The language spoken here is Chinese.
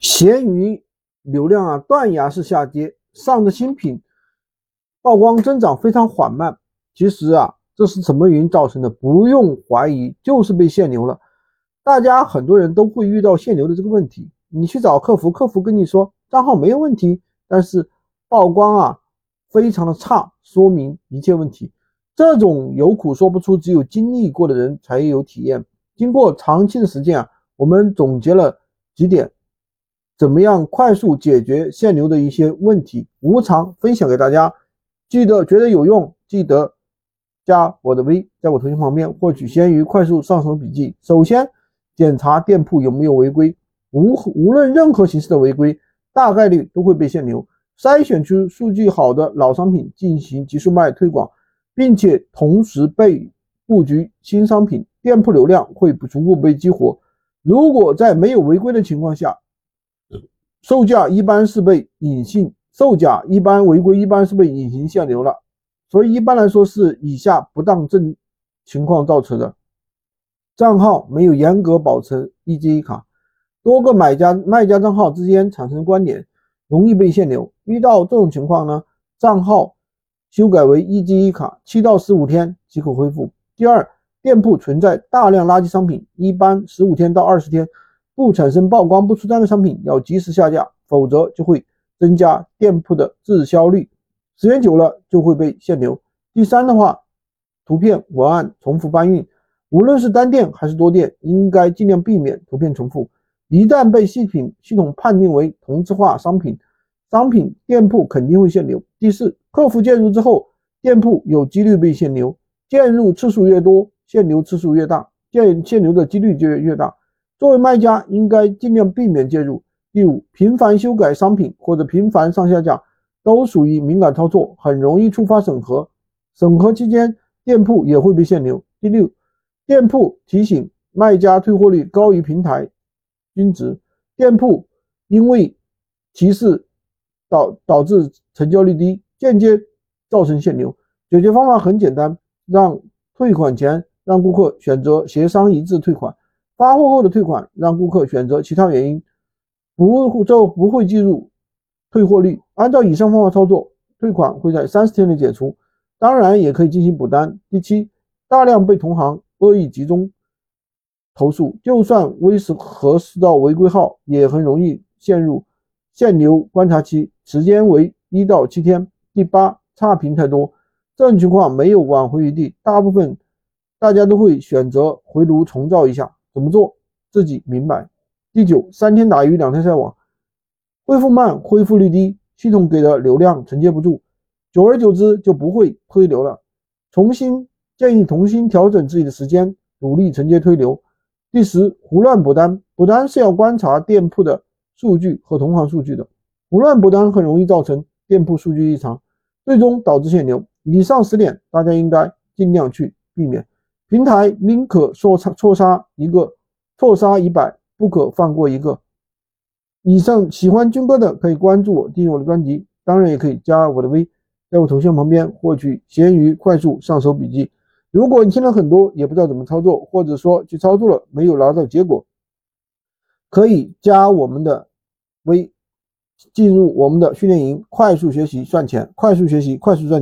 闲鱼流量啊断崖式下跌，上的新品曝光增长非常缓慢。其实啊，这是什么原因造成的？不用怀疑，就是被限流了。大家很多人都会遇到限流的这个问题，你去找客服，客服跟你说账号没有问题，但是曝光啊非常的差，说明一切问题。这种有苦说不出，只有经历过的人才有体验。经过长期的实践啊，我们总结了几点。怎么样快速解决限流的一些问题？无偿分享给大家，记得觉得有用，记得加我的微，在我头像旁边获取闲鱼快速上手笔记。首先检查店铺有没有违规，无无论任何形式的违规，大概率都会被限流。筛选出数据好的老商品进行极速卖推广，并且同时被布局新商品，店铺流量会逐步被激活。如果在没有违规的情况下，售价一般是被隐性售价一般违规，一般是被隐形限流了，所以一般来说是以下不当症情况造成的：账号没有严格保存 EGE 卡，多个买家卖家账号之间产生关联，容易被限流。遇到这种情况呢，账号修改为 EGE 卡，七到十五天即可恢复。第二，店铺存在大量垃圾商品，一般十五天到二十天。不产生曝光、不出单的商品要及时下架，否则就会增加店铺的滞销率，时间久了就会被限流。第三的话，图片文案重复搬运，无论是单店还是多店，应该尽量避免图片重复。一旦被系品系统判定为同质化商品，商品店铺肯定会限流。第四，客服介入之后，店铺有几率被限流，介入次数越多，限流次数越大，限限流的几率就越大。作为卖家，应该尽量避免介入。第五，频繁修改商品或者频繁上下架，都属于敏感操作，很容易触发审核。审核期间，店铺也会被限流。第六，店铺提醒卖家退货率高于平台均值，店铺因为提示导导致成交率低，间接造成限流。解决方法很简单，让退款前让顾客选择协商一致退款。发货后的退款，让顾客选择其他原因，不就不会计入退货率。按照以上方法操作，退款会在三十天内解除。当然，也可以进行补单。第七，大量被同行恶意集中投诉，就算微视核实到违规号，也很容易陷入限流观察期，时间为一到七天。第八，差评太多，这种情况没有挽回余地，大部分大家都会选择回炉重造一下。怎么做自己明白。第九，三天打鱼两天晒网，恢复慢，恢复率低，系统给的流量承接不住，久而久之就不会推流了。重新建议重新调整自己的时间，努力承接推流。第十，胡乱补单，补单是要观察店铺的数据和同行数据的，胡乱补单很容易造成店铺数据异常，最终导致限流。以上十点，大家应该尽量去避免。平台宁可错杀错杀一个，错杀一百，不可放过一个。以上喜欢军哥的可以关注我，订阅我的专辑，当然也可以加我的微，在我头像旁边获取闲鱼快速上手笔记。如果你听了很多也不知道怎么操作，或者说去操作了没有拿到结果，可以加我们的微，进入我们的训练营，快速学习赚钱，快速学习快速赚钱。